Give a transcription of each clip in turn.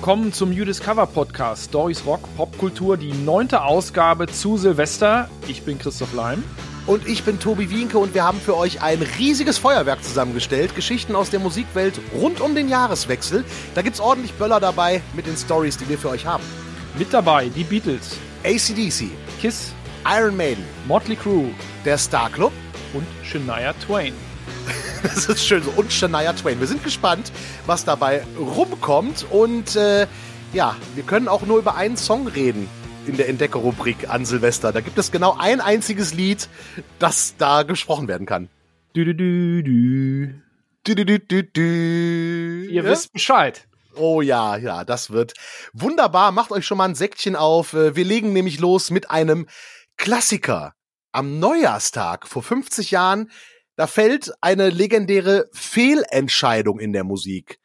willkommen zum You Discover Podcast Stories Rock Popkultur, die neunte Ausgabe zu Silvester. Ich bin Christoph Leim. Und ich bin Tobi Wienke und wir haben für euch ein riesiges Feuerwerk zusammengestellt. Geschichten aus der Musikwelt rund um den Jahreswechsel. Da gibt's ordentlich Böller dabei mit den Stories, die wir für euch haben. Mit dabei die Beatles, ACDC, Kiss, Iron Maiden, Motley Crue der Star Club und Shania Twain. Das ist schön so. Und Shania Twain. Wir sind gespannt, was dabei rumkommt. Und äh, ja, wir können auch nur über einen Song reden in der Entdeckerrubrik an Silvester. Da gibt es genau ein einziges Lied, das da gesprochen werden kann. Du, du, du, du. Du, du, du, du, du. Ihr Ja? wisst Bescheid. Oh ja, ja, das wird wunderbar. Macht euch schon mal ein Säckchen auf. Äh, Wir legen nämlich los mit einem Klassiker. Am Neujahrstag vor 50 Jahren, da fällt eine legendäre Fehlentscheidung in der Musik.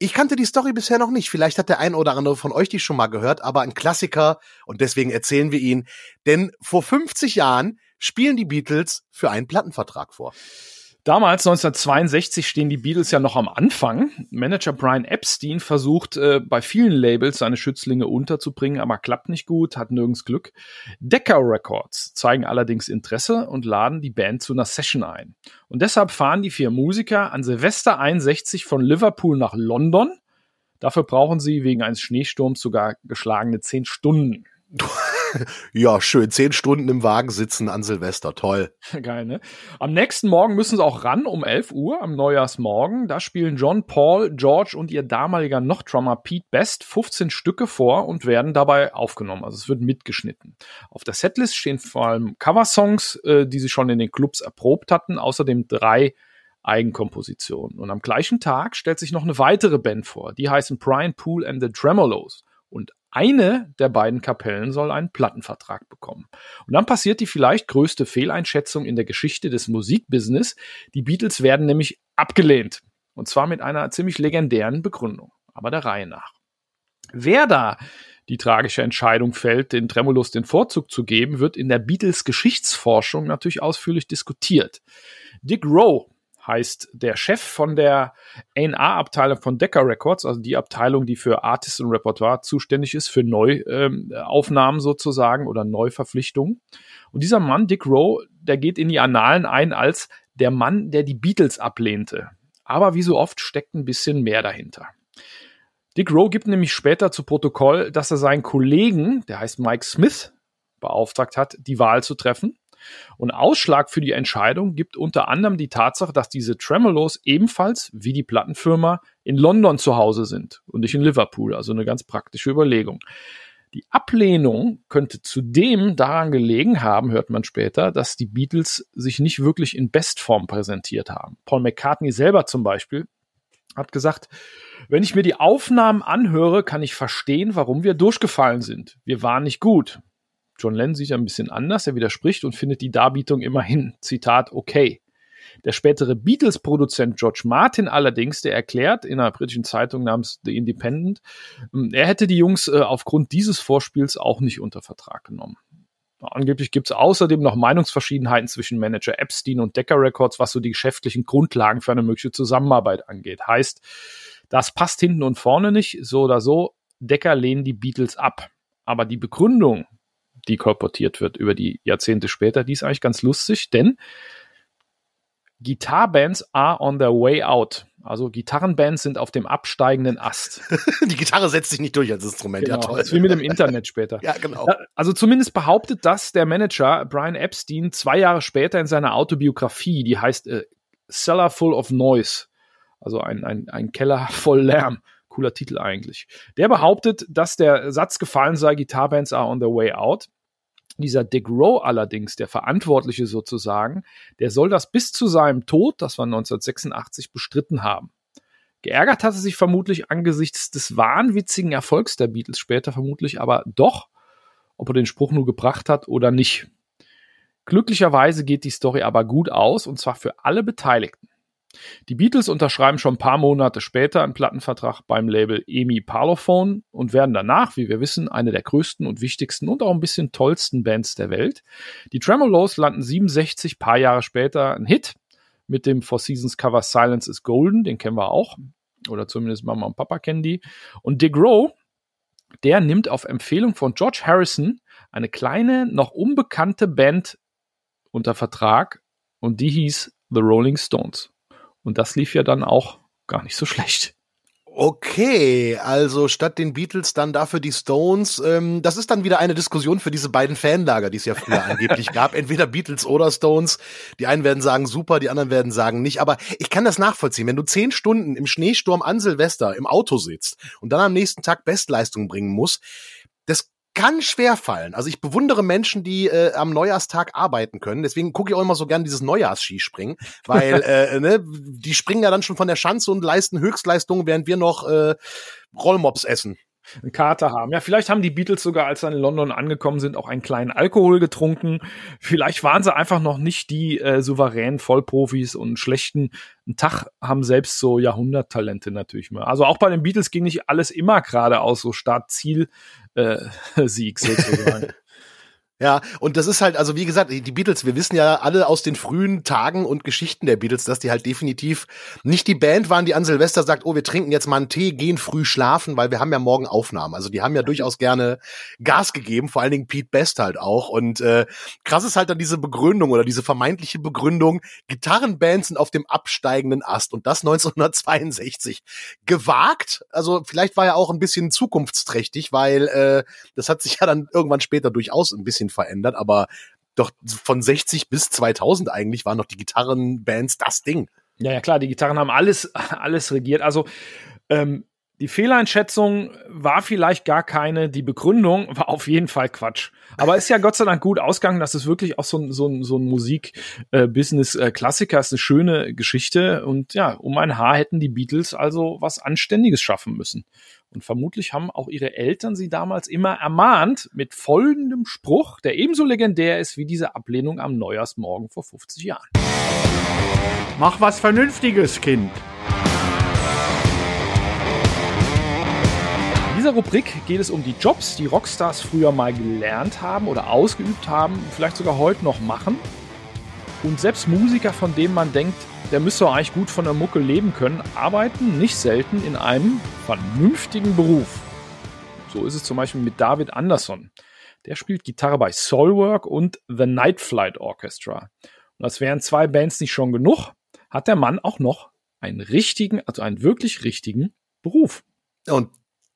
Ich kannte die Story bisher noch nicht. Vielleicht hat der ein oder andere von euch die schon mal gehört, aber ein Klassiker und deswegen erzählen wir ihn. Denn vor 50 Jahren spielen die Beatles für einen Plattenvertrag vor. Damals, 1962, stehen die Beatles ja noch am Anfang. Manager Brian Epstein versucht äh, bei vielen Labels seine Schützlinge unterzubringen, aber klappt nicht gut, hat nirgends Glück. Decca Records zeigen allerdings Interesse und laden die Band zu einer Session ein. Und deshalb fahren die vier Musiker an Silvester 61 von Liverpool nach London. Dafür brauchen sie wegen eines Schneesturms sogar geschlagene zehn Stunden. Ja, schön. Zehn Stunden im Wagen sitzen an Silvester. Toll. Geil, ne? Am nächsten Morgen müssen sie auch ran, um 11 Uhr, am Neujahrsmorgen. Da spielen John, Paul, George und ihr damaliger Noch-Drummer Pete Best 15 Stücke vor und werden dabei aufgenommen. Also es wird mitgeschnitten. Auf der Setlist stehen vor allem Coversongs, äh, die sie schon in den Clubs erprobt hatten, außerdem drei Eigenkompositionen. Und am gleichen Tag stellt sich noch eine weitere Band vor. Die heißen Brian Poole and the Tremolos. Eine der beiden Kapellen soll einen Plattenvertrag bekommen. Und dann passiert die vielleicht größte Fehleinschätzung in der Geschichte des Musikbusiness. Die Beatles werden nämlich abgelehnt. Und zwar mit einer ziemlich legendären Begründung. Aber der Reihe nach. Wer da die tragische Entscheidung fällt, den Tremolos den Vorzug zu geben, wird in der Beatles Geschichtsforschung natürlich ausführlich diskutiert. Dick Rowe heißt der Chef von der A&R-Abteilung von Decca Records, also die Abteilung, die für Artist und Repertoire zuständig ist, für Neuaufnahmen sozusagen oder Neuverpflichtungen. Und dieser Mann, Dick Rowe, der geht in die Annalen ein als der Mann, der die Beatles ablehnte. Aber wie so oft steckt ein bisschen mehr dahinter. Dick Rowe gibt nämlich später zu Protokoll, dass er seinen Kollegen, der heißt Mike Smith, beauftragt hat, die Wahl zu treffen. Und Ausschlag für die Entscheidung gibt unter anderem die Tatsache, dass diese Tremolos ebenfalls, wie die Plattenfirma, in London zu Hause sind und nicht in Liverpool. Also eine ganz praktische Überlegung. Die Ablehnung könnte zudem daran gelegen haben, hört man später, dass die Beatles sich nicht wirklich in Bestform präsentiert haben. Paul McCartney selber zum Beispiel hat gesagt, wenn ich mir die Aufnahmen anhöre, kann ich verstehen, warum wir durchgefallen sind. Wir waren nicht gut. John Lennon sieht ein bisschen anders, er widerspricht und findet die Darbietung immerhin, Zitat, okay. Der spätere Beatles-Produzent George Martin allerdings, der erklärt in einer britischen Zeitung namens The Independent, er hätte die Jungs äh, aufgrund dieses Vorspiels auch nicht unter Vertrag genommen. Angeblich gibt es außerdem noch Meinungsverschiedenheiten zwischen Manager Epstein und Decca Records, was so die geschäftlichen Grundlagen für eine mögliche Zusammenarbeit angeht. Heißt, das passt hinten und vorne nicht, so oder so. Decca lehnen die Beatles ab. Aber die Begründung, die kolportiert wird über die Jahrzehnte später, die ist eigentlich ganz lustig, denn Gitarbands are on their way out. Also Gitarrenbands sind auf dem absteigenden Ast. Die Gitarre setzt sich nicht durch als Instrument. Genau, Ja, toll. das ist wie mit dem Internet später. Ja, genau. Also zumindest behauptet das der Manager Brian Epstein zwei Jahre später in seiner Autobiografie, die heißt äh, Cellar Full of Noise, also ein, ein, ein Keller voll Lärm. Cooler Titel eigentlich. Der behauptet, dass der Satz gefallen sei, Guitarbands are on their way out. Dieser Dick Rowe allerdings, der Verantwortliche sozusagen, der soll das bis zu seinem Tod, das war 1986, bestritten haben. Geärgert hatte sich vermutlich angesichts des wahnwitzigen Erfolgs der Beatles später vermutlich, aber doch, ob er den Spruch nur gebracht hat oder nicht. Glücklicherweise geht die Story aber gut aus und zwar für alle Beteiligten. Die Beatles unterschreiben schon ein paar Monate später einen Plattenvertrag beim Label EMI Parlophone und werden danach, wie wir wissen, eine der größten und wichtigsten und auch ein bisschen tollsten Bands der Welt. Die Tremolos landen 67 paar Jahre später ein Hit mit dem Four Seasons Cover Silence is Golden, den kennen wir auch. Oder zumindest Mama und Papa kennen die. Und Dick Rowe, der nimmt auf Empfehlung von George Harrison eine kleine, noch unbekannte Band unter Vertrag und die hieß The Rolling Stones. Und das lief ja dann auch gar nicht so schlecht. Okay, also statt den Beatles dann dafür die Stones. Ähm, das ist dann wieder eine Diskussion für diese beiden Fanlager, die es ja früher angeblich gab. Entweder Beatles oder Stones. Die einen werden sagen super, die anderen werden sagen nicht. Aber ich kann das nachvollziehen. Wenn du zehn Stunden im Schneesturm an Silvester im Auto sitzt und dann am nächsten Tag Bestleistung bringen musst, kann schwer fallen. Also ich bewundere Menschen, die äh, am Neujahrstag arbeiten können. Deswegen gucke ich auch immer so gern dieses Neujahrsskispringen, weil äh, ne, die springen ja dann schon von der Schanze und leisten Höchstleistungen, während wir noch äh, Rollmops essen einen Kater haben. Ja, vielleicht haben die Beatles sogar, als sie in London angekommen sind, auch einen kleinen Alkohol getrunken. Vielleicht waren sie einfach noch nicht die äh, souveränen Vollprofis und schlechten. Einen Tag haben selbst so Jahrhunderttalente natürlich mal. Also auch bei den Beatles ging nicht alles immer geradeaus, so Start-Ziel-Sieg äh, sozusagen. Ja, und das ist halt, also wie gesagt, die Beatles, wir wissen ja alle aus den frühen Tagen und Geschichten der Beatles, dass die halt definitiv nicht die Band waren, die an Silvester sagt, oh, wir trinken jetzt mal einen Tee, gehen früh schlafen, weil wir haben ja morgen Aufnahmen. Also die haben ja durchaus gerne Gas gegeben, vor allen Dingen Pete Best halt auch. Und äh, krass ist halt dann diese Begründung oder diese vermeintliche Begründung, Gitarrenbands sind auf dem absteigenden Ast und das 1962. Gewagt, also vielleicht war ja auch ein bisschen zukunftsträchtig, weil äh, das hat sich ja dann irgendwann später durchaus ein bisschen bisschen verändert, aber doch von 60 bis 2000 eigentlich waren noch die Gitarrenbands das Ding. Ja, ja, klar, die Gitarren haben alles, alles regiert. Also, ähm, die Fehleinschätzung war vielleicht gar keine, die Begründung war auf jeden Fall Quatsch. Aber ist ja Gott sei Dank gut ausgegangen, dass es wirklich auch so ein, so ein, so ein Musik-Business-Klassiker ist, eine schöne Geschichte. Und ja, um ein Haar hätten die Beatles also was Anständiges schaffen müssen. Und vermutlich haben auch ihre Eltern sie damals immer ermahnt mit folgendem Spruch, der ebenso legendär ist wie diese Ablehnung am Neujahrsmorgen vor 50 Jahren. Mach was Vernünftiges, Kind. In dieser Rubrik geht es um die Jobs, die Rockstars früher mal gelernt haben oder ausgeübt haben, vielleicht sogar heute noch machen. Und selbst Musiker, von denen man denkt, der müsste eigentlich gut von der Mucke leben können, arbeiten nicht selten in einem vernünftigen Beruf. So ist es zum Beispiel mit David Anderson. Der spielt Gitarre bei Soulwork und The Night Flight Orchestra. Und als wären zwei Bands nicht schon genug, hat der Mann auch noch einen richtigen, also einen wirklich richtigen Beruf. Und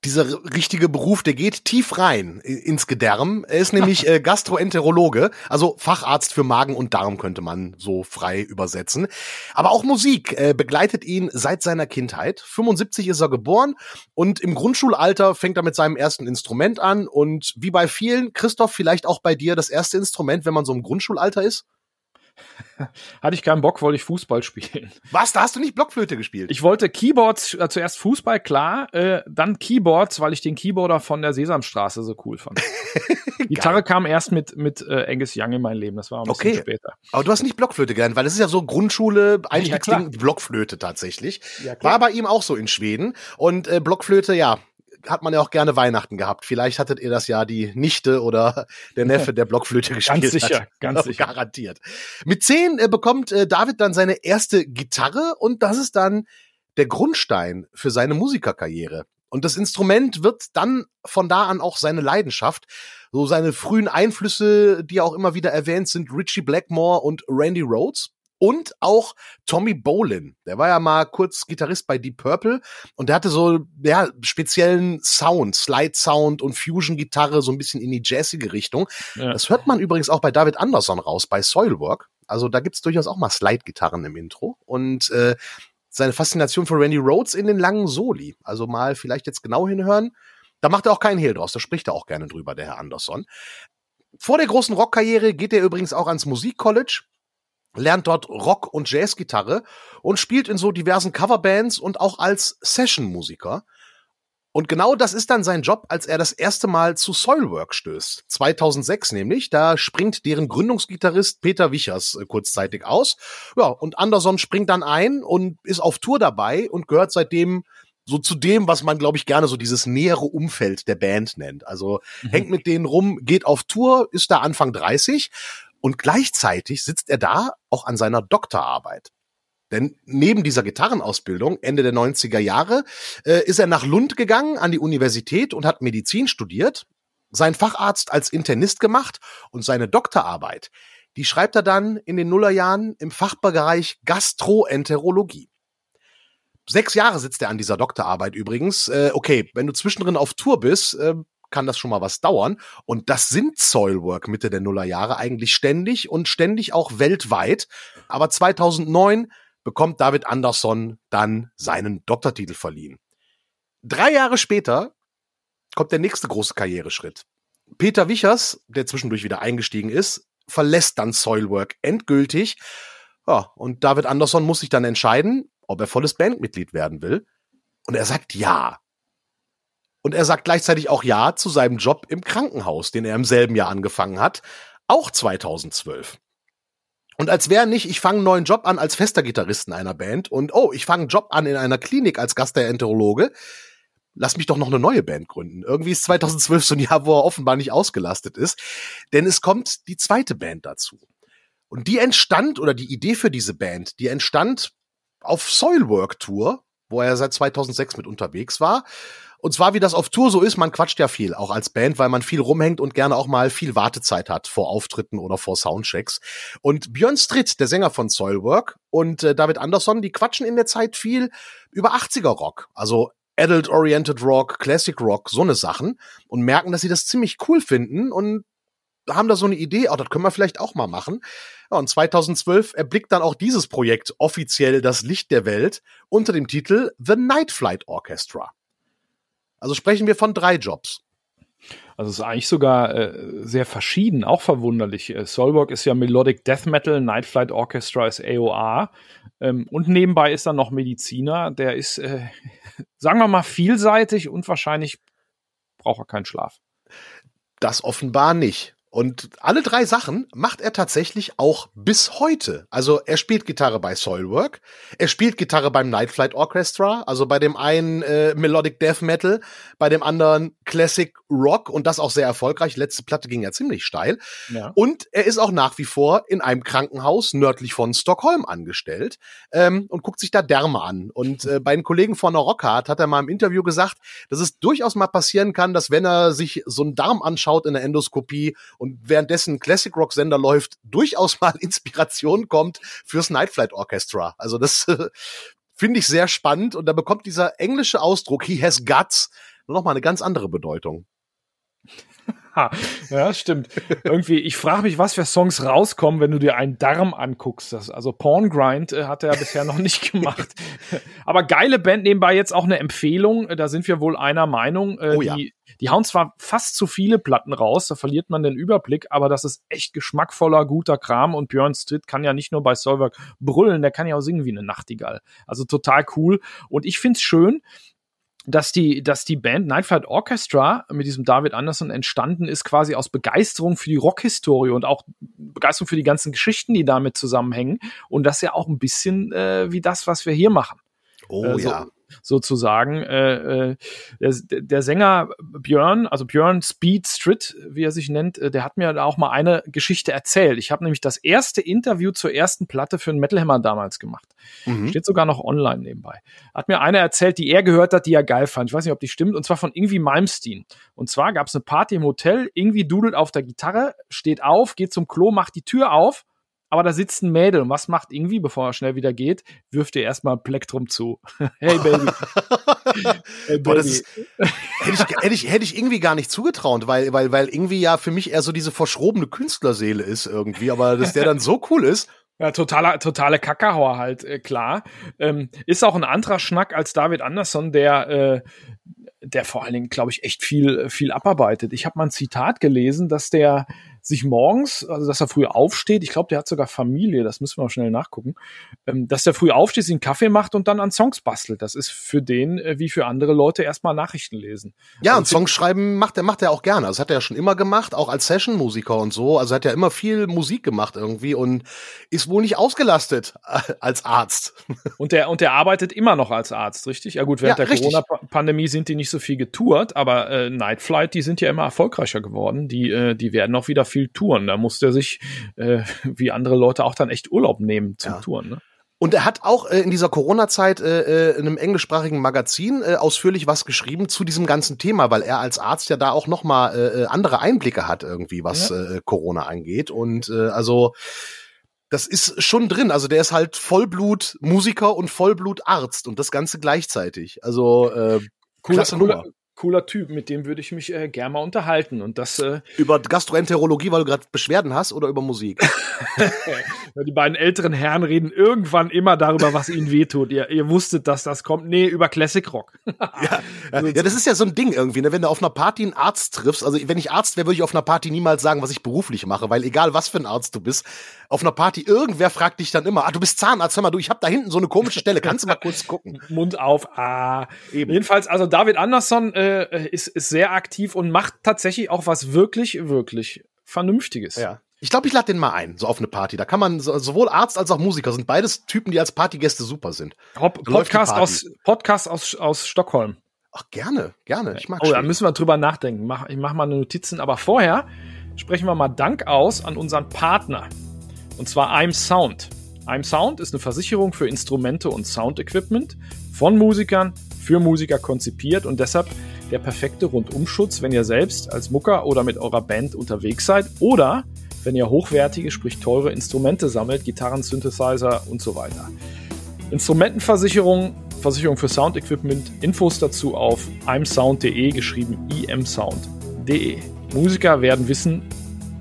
dieser richtige Beruf, der geht tief rein ins Gedärm. Er ist nämlich äh, Gastroenterologe, also Facharzt für Magen und Darm könnte man so frei übersetzen. Aber auch Musik äh, begleitet ihn seit seiner Kindheit. 75 ist er geboren und im Grundschulalter fängt er mit seinem ersten Instrument an und wie bei vielen, Christoph, vielleicht auch bei dir das erste Instrument, wenn man so im Grundschulalter ist? Hatte ich keinen Bock, wollte ich Fußball spielen. Was? Da hast du nicht Blockflöte gespielt? Ich wollte Keyboards, äh, zuerst Fußball, klar, äh, dann Keyboards, weil ich den Keyboarder von der Sesamstraße so cool fand. Gitarre kam erst mit, mit äh, Angus Young in mein Leben, das war ein bisschen okay. später. Aber du hast nicht Blockflöte gelernt, weil das ist ja so Grundschule, Einstiegsding, ja, Blockflöte tatsächlich. Ja, war bei ihm auch so in Schweden. Und äh, Blockflöte, ja, hat man ja auch gerne Weihnachten gehabt. Vielleicht hattet ihr das ja die Nichte oder der Neffe der Blockflöte gespielt. Ganz sicher, hat. ganz sicher. Garantiert. Mit zehn äh, bekommt äh, David dann seine erste Gitarre und das ist dann der Grundstein für seine Musikerkarriere. Und das Instrument wird dann von da an auch seine Leidenschaft. So seine frühen Einflüsse, die auch immer wieder erwähnt sind, Richie Blackmore und Randy Rhodes und auch Tommy Bolin. Der war ja mal kurz Gitarrist bei Deep Purple und der hatte so ja speziellen Sound, Slide Sound und Fusion Gitarre so ein bisschen in die jazzige Richtung. Ja. Das hört man übrigens auch bei David Anderson raus bei Soilwork. Also da gibt's durchaus auch mal Slide Gitarren im Intro und äh, seine Faszination für Randy Rhodes in den langen Soli. Also mal vielleicht jetzt genau hinhören. Da macht er auch keinen Hehl draus, da spricht er auch gerne drüber, der Herr Anderson. Vor der großen Rockkarriere geht er übrigens auch ans Musikcollege lernt dort Rock- und Jazzgitarre und spielt in so diversen Coverbands und auch als Sessionmusiker. Und genau das ist dann sein Job, als er das erste Mal zu Soilwork stößt. 2006 nämlich, da springt deren Gründungsgitarrist Peter Wichers äh, kurzzeitig aus. Ja, und Anderson springt dann ein und ist auf Tour dabei und gehört seitdem so zu dem, was man, glaube ich, gerne so dieses nähere Umfeld der Band nennt. Also mhm. hängt mit denen rum, geht auf Tour, ist da Anfang 30 und gleichzeitig sitzt er da auch an seiner Doktorarbeit. Denn neben dieser Gitarrenausbildung Ende der 90er Jahre äh, ist er nach Lund gegangen an die Universität und hat Medizin studiert, seinen Facharzt als Internist gemacht und seine Doktorarbeit, die schreibt er dann in den Nullerjahren im Fachbereich Gastroenterologie. Sechs Jahre sitzt er an dieser Doktorarbeit übrigens. Äh, okay, wenn du zwischendrin auf Tour bist, äh, kann das schon mal was dauern. Und das sind Soilwork Mitte der Nullerjahre eigentlich ständig und ständig auch weltweit. Aber 2009 bekommt David Andersson dann seinen Doktortitel verliehen. Drei Jahre später kommt der nächste große Karriereschritt. Peter Wichers, der zwischendurch wieder eingestiegen ist, verlässt dann Soilwork endgültig. Ja, und David Andersson muss sich dann entscheiden, ob er volles Bandmitglied werden will. Und er sagt ja. Und er sagt gleichzeitig auch ja zu seinem Job im Krankenhaus, den er im selben Jahr angefangen hat, auch 2012. Und als wäre nicht, ich fange einen neuen Job an als fester Gitarrist in einer Band und oh, ich fange einen Job an in einer Klinik als Gastroenterologe, lass mich doch noch eine neue Band gründen. Irgendwie ist 2012 so ein Jahr, wo er offenbar nicht ausgelastet ist. Denn es kommt die zweite Band dazu. Und die entstand, oder die Idee für diese Band, die entstand auf Soilwork Tour, wo er seit 2006 mit unterwegs war. Und zwar, wie das auf Tour so ist, man quatscht ja viel, auch als Band, weil man viel rumhängt und gerne auch mal viel Wartezeit hat vor Auftritten oder vor Soundchecks. Und Björn Stritt, der Sänger von Soilwork, und äh, David Andersson, die quatschen in der Zeit viel über 80er Rock. Also Adult-Oriented Rock, Classic Rock, so ne Sachen und merken, dass sie das ziemlich cool finden und haben da so eine Idee, oh, das können wir vielleicht auch mal machen. Ja, und 2012 erblickt dann auch dieses Projekt offiziell das Licht der Welt unter dem Titel The Night Flight Orchestra. Also sprechen wir von drei Jobs. Also es ist eigentlich sogar äh, sehr verschieden, auch verwunderlich. Äh, Solberg ist ja Melodic Death Metal, Night Flight Orchestra ist AOR ähm, und nebenbei ist dann noch Mediziner. Der ist, äh, sagen wir mal, vielseitig und wahrscheinlich braucht er keinen Schlaf. Das offenbar nicht. Und alle drei Sachen macht er tatsächlich auch bis heute. Also er spielt Gitarre bei Soilwork, er spielt Gitarre beim Night Flight Orchestra, also bei dem einen äh, Melodic Death Metal, bei dem anderen Classic Rock und das auch sehr erfolgreich. Letzte Platte ging ja ziemlich steil. Ja. Und er ist auch nach wie vor in einem Krankenhaus nördlich von Stockholm angestellt ähm, und guckt sich da Därme an. Und äh, bei den Kollegen von der Rockhard hat er mal im Interview gesagt, dass es durchaus mal passieren kann, dass wenn er sich so einen Darm anschaut in der Endoskopie und währenddessen Classic Rock Sender läuft, durchaus mal Inspiration kommt fürs Night Flight Orchestra. Also das äh, finde ich sehr spannend und da bekommt dieser englische Ausdruck He has guts noch mal eine ganz andere Bedeutung. ja, stimmt. Irgendwie, ich frage mich, was für Songs rauskommen, wenn du dir einen Darm anguckst. Das, also Porn Grind äh, hat er ja bisher noch nicht gemacht. Aber geile Band nebenbei jetzt auch eine Empfehlung. Äh, da sind wir wohl einer Meinung. Äh, oh, ja. die, die hauen zwar fast zu viele Platten raus, da verliert man den Überblick, aber das ist echt geschmackvoller, guter Kram und Björn Stritt kann ja nicht nur bei Solberg brüllen, der kann ja auch singen wie eine Nachtigall. Also total cool. Und ich find's schön, dass die, dass die Band Night Flight Orchestra mit diesem David Anderson entstanden ist, quasi aus Begeisterung für die Rockhistorie und auch Begeisterung für die ganzen Geschichten, die damit zusammenhängen. Und das ja auch ein bisschen äh, wie das, was wir hier machen. Oh äh, so, ja sozusagen. Äh, äh, der, der, Sänger Björn, also Björn Speed Stritt, wie er sich nennt, äh, der hat mir da auch mal eine Geschichte erzählt. Ich habe nämlich das erste Interview zur ersten Platte für einen Metal Hammer damals gemacht. Mhm. Steht sogar noch online nebenbei. Hat mir eine erzählt, die er gehört hat, die er geil fand. Ich weiß nicht, ob die stimmt. Und zwar von irgendwie Malmsteen. Und zwar gab es eine Party im Hotel. Irgendwie dudelt auf der Gitarre, steht auf, geht zum Klo, macht die Tür auf aber da sitzt ein Mädel und was macht irgendwie, bevor er schnell wieder geht, wirft ihr erstmal ein Plektrum zu. hey Baby. hey, Baby. Boah, ist, hätte, ich, hätte, ich, hätte ich irgendwie gar nicht zugetraut, weil, weil, weil irgendwie ja für mich eher so diese verschrobene Künstlerseele ist irgendwie, aber dass der dann so cool ist. Ja, totaler, totale Kackahauer halt, äh, klar. Ähm, ist auch ein anderer Schnack als David Anderson, der, äh, der vor allen Dingen, glaube ich, echt viel, viel abarbeitet. Ich habe mal ein Zitat gelesen, dass der sich morgens, also dass er früh aufsteht, ich glaube, der hat sogar Familie, das müssen wir auch schnell nachgucken, ähm, dass der früh aufsteht, sich einen Kaffee macht und dann an Songs bastelt. Das ist für den, äh, wie für andere Leute, erstmal Nachrichten lesen. Ja, und Songs schreiben macht er, macht er auch gerne. Das hat er ja schon immer gemacht, auch als Session-Musiker und so. Also hat er immer viel Musik gemacht irgendwie und ist wohl nicht ausgelastet als Arzt. Und der, und der arbeitet immer noch als Arzt, richtig? Ja gut, während ja, der Corona-Pandemie sind die nicht so viel getourt, aber äh, Night Flight, die sind ja immer erfolgreicher geworden. Die, äh, die werden auch wieder viel Touren. Da musste er sich, äh, wie andere Leute, auch dann echt Urlaub nehmen zum ja. Touren. Ne? Und er hat auch äh, in dieser Corona-Zeit äh, äh, in einem englischsprachigen Magazin äh, ausführlich was geschrieben zu diesem ganzen Thema, weil er als Arzt ja da auch noch mal äh, äh andere Einblicke hat irgendwie, was ja. äh, Corona angeht. Und äh, also das ist schon drin. Also der ist halt Vollblut Musiker und Vollblut Arzt und das Ganze gleichzeitig. Also äh, cooler, cooler, cooler Typ, mit dem würde ich mich äh, gerne mal unterhalten. Und das äh über Gastroenterologie, weil du gerade Beschwerden hast, oder über Musik? Die beiden älteren Herren reden irgendwann immer darüber, was ihnen wehtut. Ihr, ihr wusstet, dass das kommt. Nee, über Classic Rock. ja, ja, das ist ja so ein Ding irgendwie, ne? wenn du auf einer Party einen Arzt triffst. Also wenn ich Arzt wäre, würde ich auf einer Party niemals sagen, was ich beruflich mache, weil egal was für ein Arzt du bist, auf einer Party irgendwer fragt dich dann immer, ah, du bist Zahnarzt, hör mal, du, ich habe da hinten so eine komische Stelle, kannst du mal kurz gucken? Mund auf, ah. Eben. Jedenfalls, also David Andersson äh, ist, ist sehr aktiv und macht tatsächlich auch was wirklich, wirklich Vernünftiges. Ja. Ich glaube, ich lade den mal ein, so auf eine Party. Da kann man so, sowohl Arzt als auch Musiker sind beides Typen, die als Partygäste super sind. Hop, Podcast aus Podcast aus aus Stockholm. Ach gerne, gerne. Ich mag. Oh, da müssen wir drüber nachdenken. Mach, ich mache mal eine Notizen. Aber vorher sprechen wir mal Dank aus an unseren Partner. Und zwar I'm Sound. I'm Sound ist eine Versicherung für Instrumente und Sound-Equipment von Musikern für Musiker konzipiert und deshalb der perfekte Rundumschutz, wenn ihr selbst als Mucker oder mit eurer Band unterwegs seid oder wenn ihr hochwertige, sprich teure Instrumente sammelt, Gitarren, Synthesizer und so weiter. Instrumentenversicherung, Versicherung für Sound-Equipment, Infos dazu auf imsound.de, geschrieben imsound.de. Musiker werden wissen,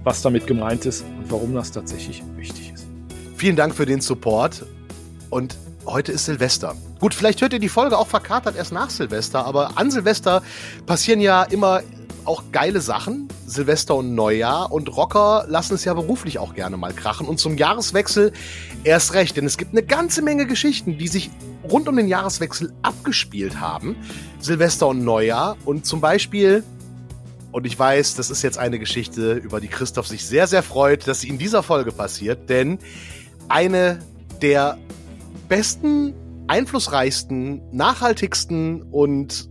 was damit gemeint ist und warum das tatsächlich wichtig ist. Vielen Dank für den Support und heute ist Silvester. Gut, vielleicht hört ihr die Folge auch verkatert erst nach Silvester, aber an Silvester passieren ja immer auch geile Sachen, Silvester und Neujahr. Und Rocker lassen es ja beruflich auch gerne mal krachen. Und zum Jahreswechsel erst recht, denn es gibt eine ganze Menge Geschichten, die sich rund um den Jahreswechsel abgespielt haben. Silvester und Neujahr. Und zum Beispiel, und ich weiß, das ist jetzt eine Geschichte, über die Christoph sich sehr, sehr freut, dass sie in dieser Folge passiert, denn eine der besten, einflussreichsten, nachhaltigsten und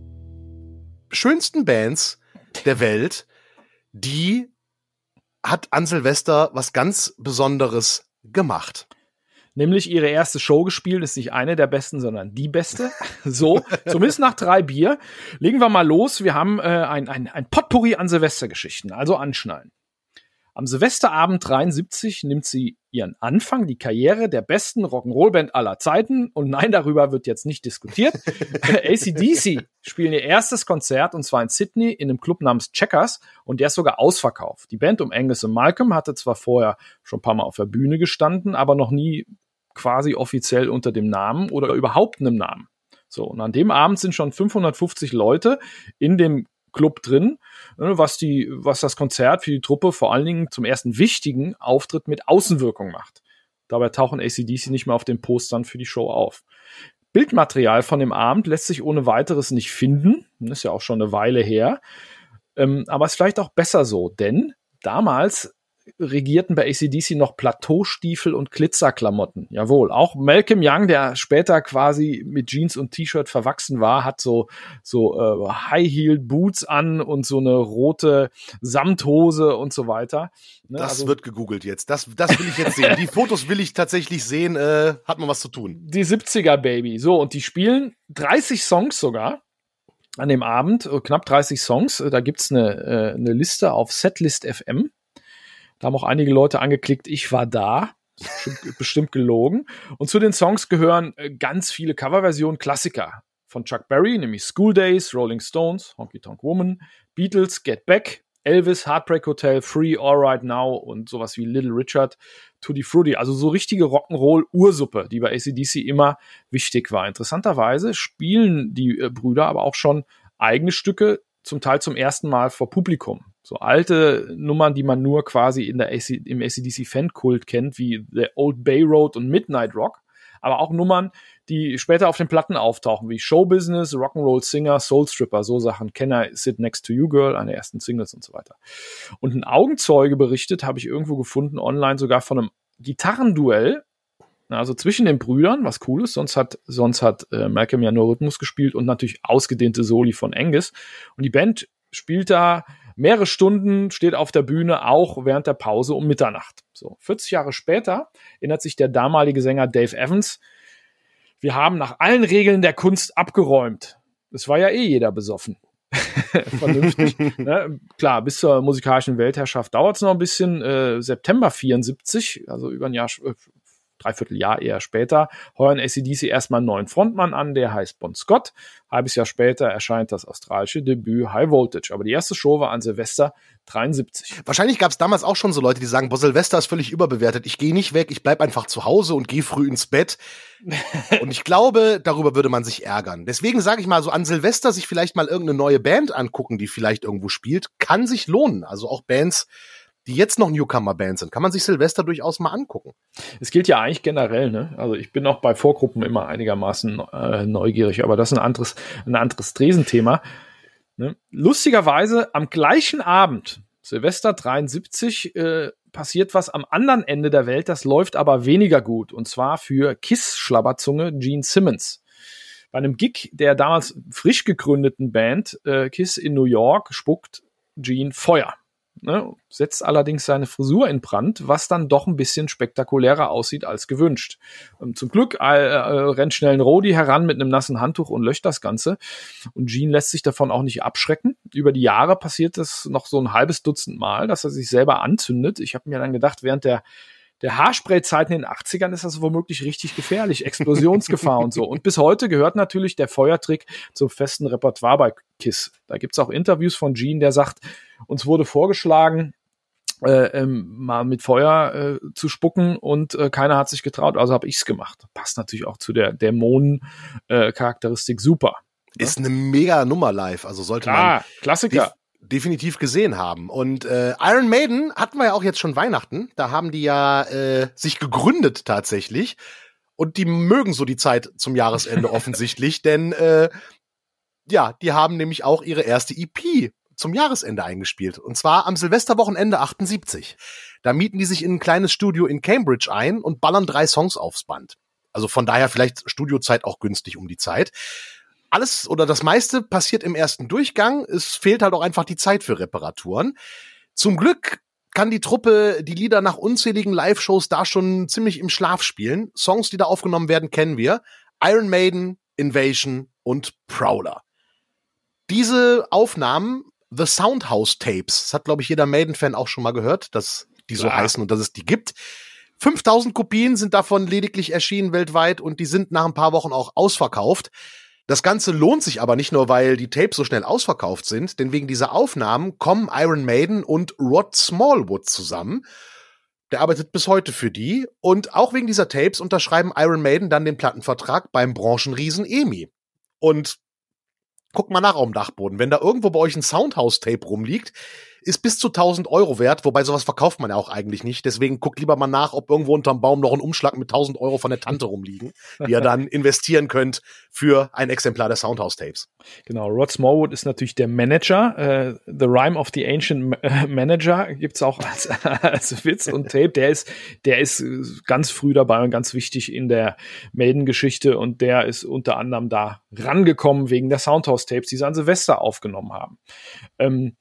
schönsten Bands der Welt, die hat an Silvester was ganz Besonderes gemacht. Nämlich ihre erste Show gespielt, ist nicht eine der besten, sondern die beste. So, zumindest nach drei Bier. Legen wir mal los. Wir haben äh, ein, ein, ein Potpourri an Silvestergeschichten, also anschnallen. Am Silvesterabend 73 nimmt sie ihren Anfang, die Karriere der besten Rock'n'Roll-Band aller Zeiten. Und nein, darüber wird jetzt nicht diskutiert. ACDC spielen ihr erstes Konzert und zwar in Sydney in einem Club namens Checkers und der ist sogar ausverkauft. Die Band um Angus und Malcolm hatte zwar vorher schon ein paar Mal auf der Bühne gestanden, aber noch nie quasi offiziell unter dem Namen oder überhaupt einem Namen. So, und an dem Abend sind schon 550 Leute in dem Club drin, ne, was die, was das Konzert für die Truppe vor allen Dingen zum ersten wichtigen Auftritt mit Außenwirkung macht. Dabei tauchen ACDC nicht mehr auf den Postern für die Show auf. Bildmaterial von dem Abend lässt sich ohne weiteres nicht finden. Ist ja auch schon eine Weile her. Ähm, aber ist vielleicht auch besser so, denn damals regierten bei ACDC noch Plateaustiefel und Glitzerklamotten. Jawohl. Auch Malcolm Young, der später quasi mit Jeans und T-Shirt verwachsen war, hat so, so äh, High-Heeled Boots an und so eine rote Samthose und so weiter. Ne? Das also, wird gegoogelt jetzt. Das, das will ich jetzt sehen. die Fotos will ich tatsächlich sehen. Äh, hat man was zu tun. Die 70er Baby. So, und die spielen 30 Songs sogar an dem Abend, knapp 30 Songs. Da gibt's eine, äh, eine Liste auf Setlist FM. Da haben auch einige Leute angeklickt, ich war da. Bestimmt, gelogen. Und zu den Songs gehören äh, ganz viele Coverversionen, Klassiker von Chuck Berry, nämlich School Days, Rolling Stones, Honky Tonk Woman, Beatles, Get Back, Elvis, Heartbreak Hotel, Free, All Right Now und sowas wie Little Richard, Tutti Frutti. Also so richtige Rock'n'Roll-Ursuppe, die bei ACDC immer wichtig war. Interessanterweise spielen die äh, Brüder aber auch schon eigene Stücke, zum Teil zum ersten Mal vor Publikum. So alte Nummern, die man nur quasi in der AC, im ACDC-Fankult kennt, wie The Old Bay Road und Midnight Rock. Aber auch Nummern, die später auf den Platten auftauchen, wie Show Business, Rock'n'Roll Singer, Soul Stripper, so Sachen. Can I Sit Next to You Girl, eine ersten Singles und so weiter. Und ein Augenzeuge berichtet, habe ich irgendwo gefunden, online sogar von einem Gitarrenduell, also zwischen den Brüdern, was cool ist, sonst hat, sonst hat äh, Malcolm ja nur Rhythmus gespielt und natürlich ausgedehnte Soli von Angus. Und die Band spielt da mehrere Stunden, steht auf der Bühne, auch während der Pause um Mitternacht. So, 40 Jahre später erinnert sich der damalige Sänger Dave Evans, Wir haben nach allen Regeln der Kunst abgeräumt. Es war ja eh jeder besoffen. Vernünftig. ne? Klar, bis zur musikalischen Weltherrschaft dauert es noch ein bisschen. Äh, September 74, also über ein Jahr, dreiviertel Jahr eher später, heuern ACDC erstmal einen neuen Frontmann an, der heißt Bon Scott. Halbes Jahr später erscheint das australische Debüt High Voltage. Aber die erste Show war an Silvester 73. Wahrscheinlich gab es damals auch schon so Leute, die sagen, boah, Silvester ist völlig überbewertet. Ich gehe nicht weg, ich bleib einfach zu Hause und gehe früh ins Bett. und ich glaube, darüber würde man sich ärgern. Deswegen sage ich mal, so an Silvester sich vielleicht mal irgendeine neue Band angucken, die vielleicht irgendwo spielt, kann sich lohnen. Also auch Bands, die jetzt noch Newcomer-Bands sind, kann man sich Silvester durchaus mal angucken. Es gilt ja eigentlich generell, ne? Also ich bin auch bei Vorgruppen immer einigermaßen äh, neugierig, aber das ist ein anderes, ein anderes Tresenthema. Ne? Lustigerweise am gleichen Abend, Silvester 73, äh, passiert was am anderen Ende der Welt, das läuft aber weniger gut. Und zwar für Kiss-Schlabberzunge Gene Simmons. Bei einem Gig der damals frisch gegründeten Band äh, Kiss in New York spuckt Gene Feuer. Ne, setzt allerdings seine Frisur in Brand, was dann doch ein bisschen spektakulärer aussieht als gewünscht. Ähm, zum Glück äh, äh, rennt schnell ein Rodi heran mit einem nassen Handtuch und löscht das Ganze. Und Gene lässt sich davon auch nicht abschrecken. Über die Jahre passiert das noch so ein halbes Dutzend Mal, dass er sich selber anzündet. Ich habe mir dann gedacht, während der der Haarspray-Zeiten in den 80ern ist das womöglich richtig gefährlich. Explosionsgefahr und so. Und bis heute gehört natürlich der Feuertrick zum festen Repertoire bei KISS. Da gibt's auch Interviews von Gene, der sagt, uns wurde vorgeschlagen, äh, ähm, mal mit Feuer äh, zu spucken und äh, keiner hat sich getraut, also habe ich's gemacht. Passt natürlich auch zu der Dämonen-Charakteristik äh, super. Ist eine mega Nummer live, also sollte Klar, man Klassiker definitiv gesehen haben. Und äh, Iron Maiden hatten wir ja auch jetzt schon Weihnachten. Da haben die ja äh, sich gegründet tatsächlich. Und die mögen so die Zeit zum Jahresende offensichtlich, denn äh, ja, die haben nämlich auch ihre erste EP zum Jahresende eingespielt. Und zwar am Silvesterwochenende 78. Da mieten die sich in ein kleines Studio in Cambridge ein und ballern drei Songs aufs Band. Also von daher vielleicht Studiozeit auch günstig um die Zeit alles oder das meiste passiert im ersten Durchgang. Es fehlt halt auch einfach die Zeit für Reparaturen. Zum Glück kann die Truppe die Lieder nach unzähligen Live-Shows da schon ziemlich im Schlaf spielen. Songs, die da aufgenommen werden, kennen wir. Iron Maiden, Invasion und Prowler. Diese Aufnahmen, The Soundhouse Tapes, das hat, glaube ich, jeder Maiden-Fan auch schon mal gehört, dass die so ja. heißen und dass es die gibt. 5000 Kopien sind davon lediglich erschienen weltweit und die sind nach ein paar Wochen auch ausverkauft. Das Ganze lohnt sich aber nicht nur, weil die Tapes so schnell ausverkauft sind, denn wegen dieser Aufnahmen kommen Iron Maiden und Rod Smallwood zusammen. Der arbeitet bis heute für die. Und auch wegen dieser Tapes unterschreiben Iron Maiden dann den Plattenvertrag beim Branchenriesen EMI. Und guckt mal nach auf dem Dachboden. Wenn da irgendwo bei euch ein Soundhouse-Tape rumliegt, ist bis zu 1000 Euro wert, wobei sowas verkauft man ja auch eigentlich nicht. Deswegen guckt lieber mal nach, ob irgendwo unterm Baum noch ein Umschlag mit 1000 Euro von der Tante rumliegen, die ihr dann investieren könnt für ein Exemplar der Soundhouse Tapes. Genau, Rod Smallwood ist natürlich der Manager. Äh, the Rhyme of the Ancient äh, Manager gibt's auch als, als Witz und Tape. Der ist, der ist ganz früh dabei und ganz wichtig in der Maiden-Geschichte und der ist unter anderem da rangekommen wegen der Soundhouse Tapes, die sie an Silvester aufgenommen haben. Ähm,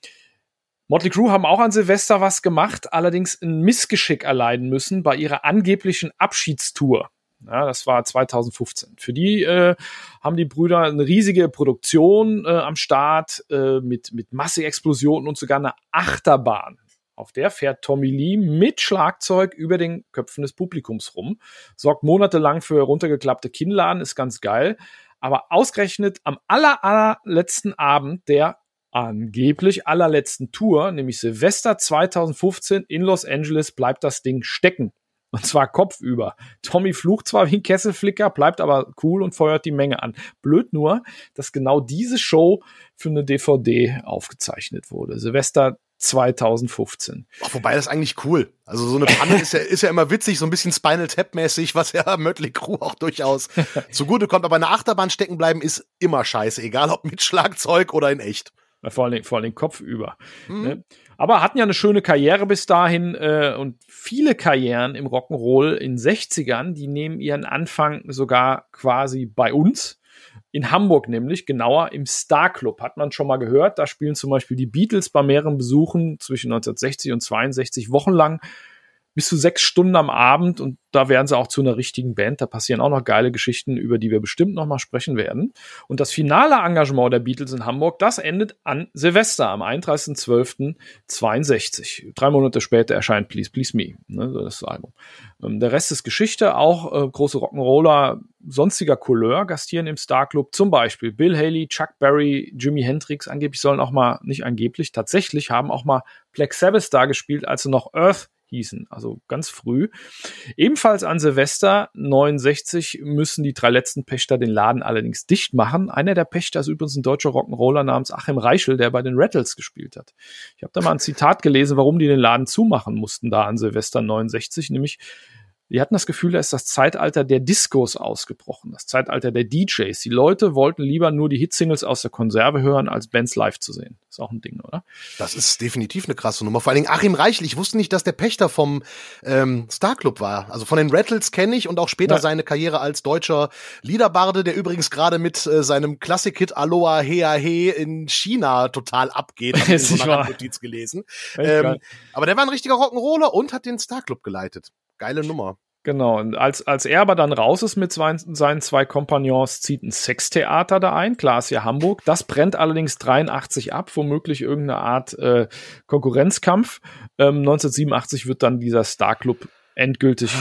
Motley Crue haben auch an Silvester was gemacht, allerdings ein Missgeschick erleiden müssen bei ihrer angeblichen Abschiedstour. Ja, das war 2015. Für die äh, haben die Brüder eine riesige Produktion äh, am Start äh, mit, mit Masseexplosionen und sogar eine Achterbahn. Auf der fährt Tommy Lee mit Schlagzeug über den Köpfen des Publikums rum, sorgt monatelang für runtergeklappte Kinnladen, ist ganz geil. Aber ausgerechnet am aller, allerletzten Abend der angeblich allerletzten Tour, nämlich Silvester 2015 in Los Angeles, bleibt das Ding stecken. Und zwar kopfüber. Tommy flucht zwar wie ein Kesselflicker, bleibt aber cool und feuert die Menge an. Blöd nur, dass genau diese Show für eine DVD aufgezeichnet wurde. Silvester 2015. Ach, wobei das eigentlich cool. Also so eine Panne ist ja, ist ja immer witzig, so ein bisschen Spinal Tap mäßig, was ja Mötley Crew auch durchaus zugute kommt. Aber eine Achterbahn stecken bleiben ist immer scheiße, egal ob mit Schlagzeug oder in echt. Vor allem, vor allem Kopf über. Mhm. Ne? Aber hatten ja eine schöne Karriere bis dahin äh, und viele Karrieren im Rock'n'Roll in 60ern, die nehmen ihren Anfang sogar quasi bei uns. In Hamburg nämlich, genauer im Star Club, hat man schon mal gehört. Da spielen zum Beispiel die Beatles bei mehreren Besuchen zwischen 1960 und 62 wochenlang bis zu sechs Stunden am Abend und da werden sie auch zu einer richtigen Band. Da passieren auch noch geile Geschichten, über die wir bestimmt noch mal sprechen werden. Und das finale Engagement der Beatles in Hamburg, das endet an Silvester am 31.12.62. Drei Monate später erscheint Please Please Me, ne, das Album. Ähm, der Rest ist Geschichte, auch äh, große Rock'n'Roller sonstiger Couleur gastieren im Star Club. Zum Beispiel Bill Haley, Chuck Berry, Jimi Hendrix. Angeblich sollen auch mal, nicht angeblich, tatsächlich haben auch mal Black Sabbath da gespielt, als sie noch Earth hießen, also ganz früh. Ebenfalls an Silvester 69 müssen die drei letzten Pächter den Laden allerdings dicht machen. Einer der Pächter ist übrigens ein deutscher Rock'n'Roller namens Achim Reichel, der bei den Rattles gespielt hat. Ich habe da mal ein Zitat gelesen, warum die den Laden zumachen mussten da an Silvester 69, nämlich die hatten das Gefühl, da ist das Zeitalter der Discos ausgebrochen, das Zeitalter der DJs. Die Leute wollten lieber nur die Hitsingles aus der Konserve hören, als Bands live zu sehen. ist auch ein Ding, oder? Das ist definitiv eine krasse Nummer. Vor allen Dingen Achim Reichel. Ich wusste nicht, dass der Pächter vom ähm, Star Club war. Also von den Rattles kenne ich und auch später ja. seine Karriere als deutscher Liederbarde, der übrigens gerade mit äh, seinem Klassik-Hit Aloha Hea He in China total abgeht. Ich in so einer Notiz gelesen. Ähm, aber der war ein richtiger Rock'n'Roller und hat den Star Club geleitet. Geile Nummer. Genau, und als, als er aber dann raus ist mit zwei, seinen zwei Kompagnons, zieht ein Sextheater da ein, klar ist ja Hamburg. Das brennt allerdings 83 ab, womöglich irgendeine Art äh, Konkurrenzkampf. Ähm, 1987 wird dann dieser Star Club endgültig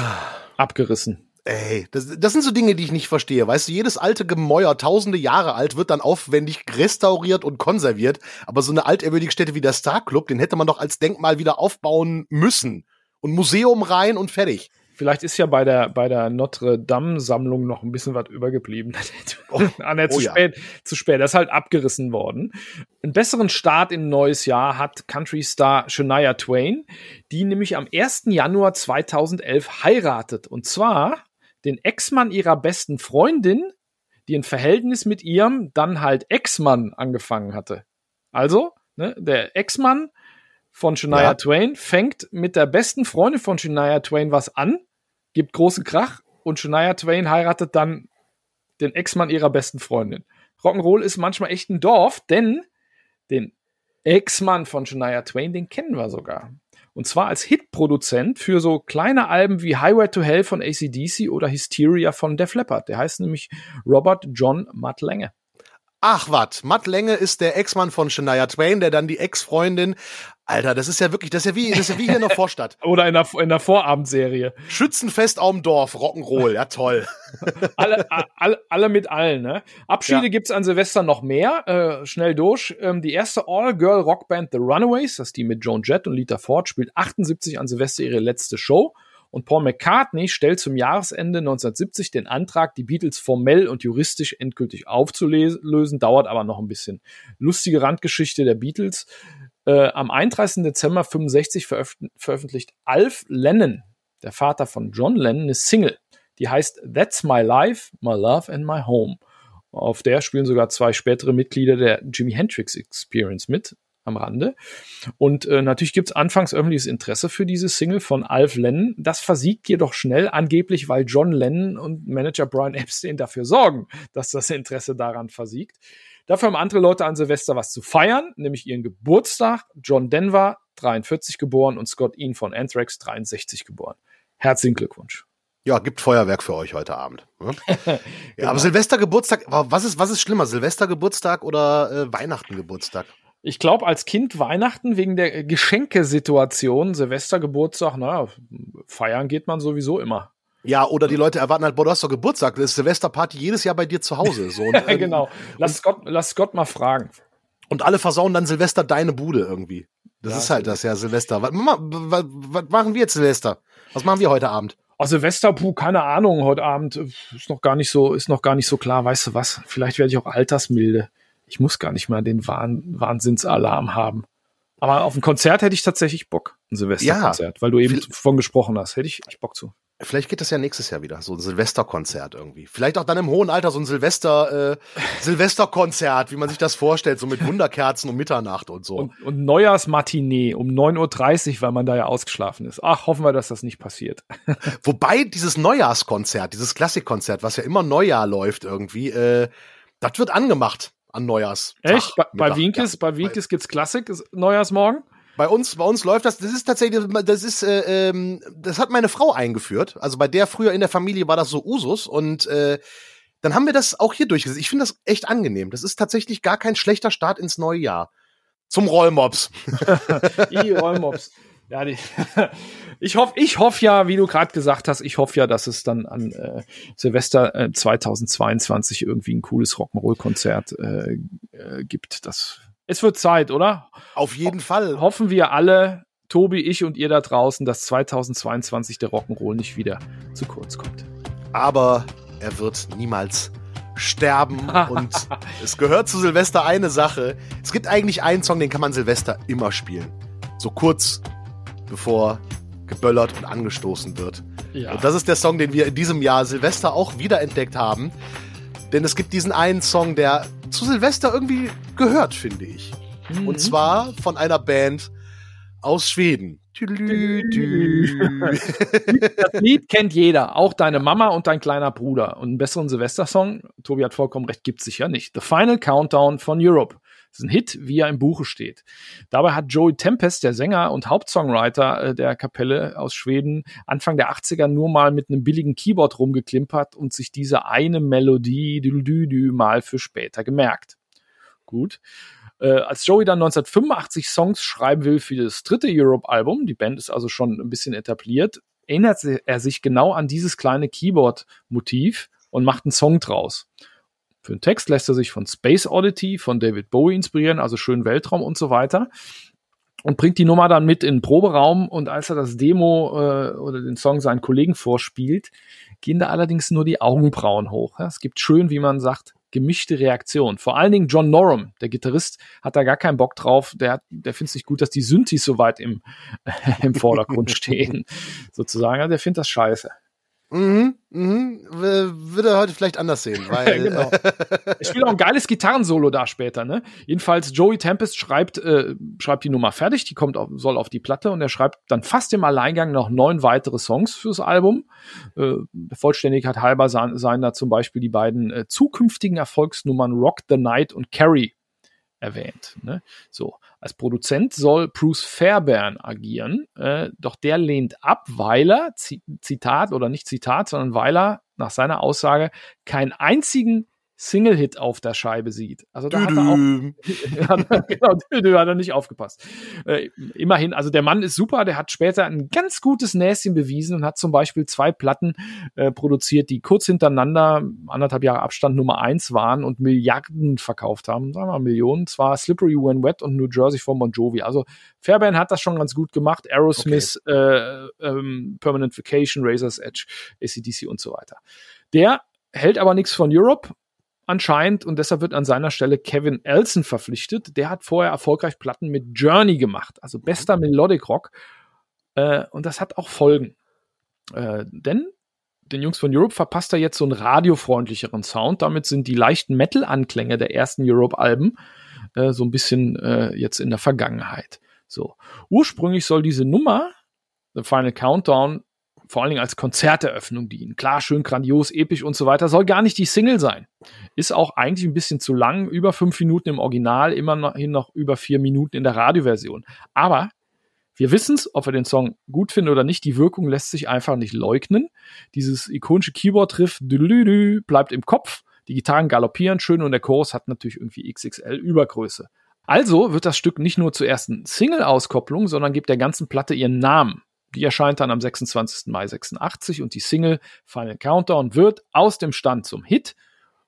abgerissen. Ey, das, das sind so Dinge, die ich nicht verstehe. Weißt du, jedes alte Gemäuer, tausende Jahre alt, wird dann aufwendig restauriert und konserviert. Aber so eine altehrwürdige Stätte wie der Star Club, den hätte man doch als Denkmal wieder aufbauen müssen. Und Museum rein und fertig. Vielleicht ist ja bei der, bei der Notre Dame Sammlung noch ein bisschen was übergeblieben. Oh, ah, ne, zu, oh, spät, ja. zu spät. Das ist halt abgerissen worden. Einen besseren Start in ein neues Jahr hat Country Star Shania Twain, die nämlich am 1. Januar 2011 heiratet. Und zwar den Ex-Mann ihrer besten Freundin, die ein Verhältnis mit ihrem dann halt Ex-Mann angefangen hatte. Also, ne, der Ex-Mann von Shania ja. Twain fängt mit der besten Freundin von Shania Twain was an gibt großen Krach und Shania Twain heiratet dann den Ex-Mann ihrer besten Freundin. Rock'n'Roll ist manchmal echt ein Dorf, denn den Ex-Mann von Shania Twain, den kennen wir sogar. Und zwar als Hitproduzent für so kleine Alben wie Highway to Hell von ACDC oder Hysteria von Def Leppard. Der heißt nämlich Robert John Matt Lenge. Ach wat, Matt Lenge ist der Ex-Mann von Shania Twain, der dann die Ex-Freundin Alter, das ist ja wirklich, das ist ja wie, das ist ja wie hier in der Vorstadt. Oder in der, in der Vorabendserie. Schützenfest am Dorf, Rock'n'Roll, ja toll. alle, alle, alle mit allen, ne? Abschiede ja. gibt's an Silvester noch mehr, äh, schnell durch. Ähm, die erste All-Girl-Rockband The Runaways, das ist die mit Joan Jett und Lita Ford, spielt 78 an Silvester ihre letzte Show. Und Paul McCartney stellt zum Jahresende 1970 den Antrag, die Beatles formell und juristisch endgültig aufzulösen, dauert aber noch ein bisschen. Lustige Randgeschichte der Beatles. Äh, am 31. Dezember 65 veröf veröffentlicht Alf Lennon, der Vater von John Lennon, eine Single. Die heißt That's My Life, My Love and My Home. Auf der spielen sogar zwei spätere Mitglieder der Jimi Hendrix Experience mit am Rande. Und äh, natürlich gibt es anfangs öffentliches Interesse für diese Single von Alf Lennon. Das versiegt jedoch schnell, angeblich, weil John Lennon und Manager Brian Epstein dafür sorgen, dass das Interesse daran versiegt. Dafür haben andere Leute an Silvester was zu feiern, nämlich ihren Geburtstag. John Denver, 43 geboren, und Scott Ian von Anthrax, 63 geboren. Herzlichen Glückwunsch. Ja, gibt Feuerwerk für euch heute Abend. Ne? ja, genau. aber Silvestergeburtstag, was ist, was ist schlimmer? Silvestergeburtstag oder äh, Weihnachtengeburtstag? Ich glaube, als Kind Weihnachten wegen der Geschenkesituation, Silvestergeburtstag, na, feiern geht man sowieso immer. Ja, oder die Leute erwarten halt, boah, du hast doch Geburtstag, das ist Silvesterparty jedes Jahr bei dir zu Hause. So. Und, ja, ähm, genau. Lass, und, Scott, lass Scott mal fragen. Und alle versauen dann Silvester deine Bude irgendwie. Das ja, ist halt das, ja, Silvester. Was, was, was, machen wir jetzt Silvester? Was machen wir heute Abend? Oh, Silvester, puh, keine Ahnung, heute Abend ist noch gar nicht so, ist noch gar nicht so klar. Weißt du was? Vielleicht werde ich auch altersmilde. Ich muss gar nicht mal den Wahn Wahnsinnsalarm haben. Aber auf ein Konzert hätte ich tatsächlich Bock. Ein Silvesterkonzert, ja, weil du eben von gesprochen hast. Hätte ich, ich Bock zu. Vielleicht geht das ja nächstes Jahr wieder, so ein Silvesterkonzert irgendwie. Vielleicht auch dann im hohen Alter so ein Silvester, äh, Silvesterkonzert, wie man sich das vorstellt, so mit Wunderkerzen um Mitternacht und so. Und, und Neujahrsmatinee um 9.30 Uhr, weil man da ja ausgeschlafen ist. Ach, hoffen wir, dass das nicht passiert. Wobei dieses Neujahrskonzert, dieses Klassikkonzert, was ja immer Neujahr läuft irgendwie, äh, das wird angemacht an Neujahrs. Echt? Bei, bei Winkes, ja, bei Winkes gibt's Klassik Neujahrsmorgen? Bei uns, bei uns läuft das, das ist tatsächlich, das ist, äh, ähm, das hat meine Frau eingeführt. Also bei der früher in der Familie war das so Usus und äh, dann haben wir das auch hier durchgesetzt. Ich finde das echt angenehm. Das ist tatsächlich gar kein schlechter Start ins neue Jahr. Zum Rollmops. I Rollmops. Ja, die, ich hoffe, ich hoffe ja, wie du gerade gesagt hast, ich hoffe ja, dass es dann an äh, Silvester äh, 2022 irgendwie ein cooles Rock'n'Roll-Konzert äh, äh, gibt. Das, es wird Zeit, oder? Auf jeden Ho Fall. Hoffen wir alle, Tobi, ich und ihr da draußen, dass 2022 der Rock'n'Roll nicht wieder zu kurz kommt. Aber er wird niemals sterben und es gehört zu Silvester eine Sache. Es gibt eigentlich einen Song, den kann man Silvester immer spielen. So kurz bevor geböllert und angestoßen wird. Ja. Und das ist der Song, den wir in diesem Jahr Silvester auch wiederentdeckt haben. Denn es gibt diesen einen Song, der zu Silvester irgendwie gehört, finde ich. Mhm. Und zwar von einer Band aus Schweden. Das Lied kennt jeder, auch deine Mama und dein kleiner Bruder. Und einen besseren Silvestersong, Tobi hat vollkommen recht, gibt es sicher nicht. The Final Countdown von Europe. Das ist ein Hit, wie er im Buche steht. Dabei hat Joey Tempest, der Sänger und Hauptsongwriter äh, der Kapelle aus Schweden, Anfang der 80er nur mal mit einem billigen Keyboard rumgeklimpert und sich diese eine Melodie dü dü dü mal für später gemerkt. Gut. Äh, als Joey dann 1985 Songs schreiben will für das dritte Europe-Album, die Band ist also schon ein bisschen etabliert, erinnert er sich genau an dieses kleine Keyboard-Motiv und macht einen Song draus. Für den Text lässt er sich von Space Oddity, von David Bowie inspirieren, also schön Weltraum und so weiter. Und bringt die Nummer dann mit in den Proberaum und als er das Demo äh, oder den Song seinen Kollegen vorspielt, gehen da allerdings nur die Augenbrauen hoch. Ja, es gibt schön, wie man sagt, gemischte Reaktion. Vor allen Dingen John Norum, der Gitarrist, hat da gar keinen Bock drauf. Der, der findet es nicht gut, dass die Synthes so weit im, im Vordergrund stehen, sozusagen. Der findet das scheiße. Mhm, mhm. Würde er heute vielleicht anders sehen, weil genau. Er spielt auch ein geiles Gitarrensolo da später, ne? Jedenfalls Joey Tempest schreibt, äh, schreibt die Nummer fertig, die kommt auf, soll auf die Platte und er schreibt dann fast im Alleingang noch neun weitere Songs fürs Album. Äh, Vollständigkeit halber seien, seien da zum Beispiel die beiden äh, zukünftigen Erfolgsnummern Rock the Night und Carrie erwähnt. Ne? So, als Produzent soll Bruce Fairbairn agieren, äh, doch der lehnt ab, weil er, Zi- Zitat oder nicht Zitat, sondern weil er nach seiner Aussage keinen einzigen Single-Hit auf der Scheibe sieht. Also da hat er auch genau, da hat er nicht aufgepasst. Äh, immerhin, also der Mann ist super, der hat später ein ganz gutes Näschen bewiesen und hat zum Beispiel zwei Platten äh, produziert, die kurz hintereinander, anderthalb Jahre Abstand Nummer eins waren und Milliarden verkauft haben, sagen wir mal Millionen, zwar Slippery When Wet und New Jersey von Bon Jovi. Also Fairbairn hat das schon ganz gut gemacht, Aerosmith, äh, ähm, Permanent Vacation, Razor's Edge, ACDC und so weiter. Der hält aber nichts von Europe anscheinend und deshalb wird an seiner Stelle Kevin Elson verpflichtet. Der hat vorher erfolgreich Platten mit Journey gemacht, also bester Melodic Rock. Äh, und das hat auch Folgen. Äh, denn den Jungs von Europe verpasst er jetzt so einen radiofreundlicheren Sound. Damit sind die leichten Metal-Anklänge der ersten Europe-Alben äh, so ein bisschen äh, jetzt in der Vergangenheit. So. Ursprünglich soll diese Nummer, The Final Countdown, vor allen Dingen als Konzerteröffnung dienen. Klar, schön grandios, episch und so weiter. Soll gar nicht die Single sein. Ist auch eigentlich ein bisschen zu lang. Über fünf Minuten im Original, immerhin noch über vier Minuten in der Radioversion. Aber wir wissen es, ob wir den Song gut finden oder nicht. Die Wirkung lässt sich einfach nicht leugnen. Dieses ikonische Keyboard-Riff bleibt im Kopf. Die Gitarren galoppieren schön und der Chorus hat natürlich irgendwie XXL Übergröße. Also wird das Stück nicht nur zur ersten Single-Auskopplung, sondern gibt der ganzen Platte ihren Namen. Die erscheint dann am 26. Mai 86 und die Single Final Countdown wird aus dem Stand zum Hit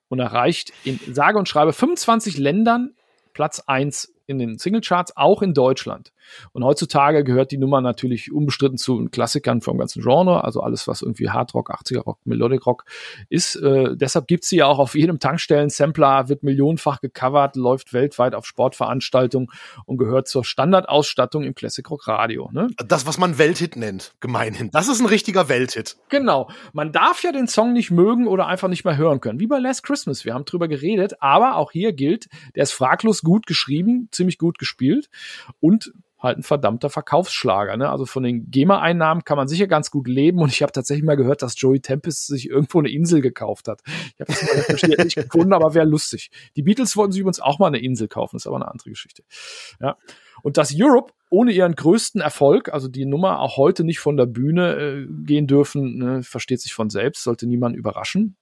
und erreicht in sage und schreibe 25 Ländern Platz 1 in den Singlecharts, auch in Deutschland. Und heutzutage gehört die Nummer natürlich unbestritten zu den Klassikern vom ganzen Genre, also alles, was irgendwie Hardrock, 80er Rock, Melodic Rock ist. Äh, deshalb gibt's sie ja auch auf jedem Tankstellen-Sampler, wird millionenfach gecovert, läuft weltweit auf Sportveranstaltungen und gehört zur Standardausstattung im Classic Rock Radio. Ne? Das, was man Welthit nennt, gemeinhin. Das ist ein richtiger Welthit. Genau. Man darf ja den Song nicht mögen oder einfach nicht mehr hören können. Wie bei Last Christmas. Wir haben drüber geredet. Aber auch hier gilt, der ist fraglos gut geschrieben, ziemlich gut gespielt und halt ein verdammter Verkaufsschlager. Ne? Also von den GEMA-Einnahmen kann man sicher ganz gut leben und ich habe tatsächlich mal gehört, dass Joey Tempest sich irgendwo eine Insel gekauft hat. Ich habe das mal nicht gefunden, aber wäre lustig. Die Beatles wollten sich übrigens auch mal eine Insel kaufen, ist aber eine andere Geschichte. Ja. Und dass Europe ohne ihren größten Erfolg, also die Nummer auch heute nicht von der Bühne äh, gehen dürfen, ne, versteht sich von selbst, sollte niemand überraschen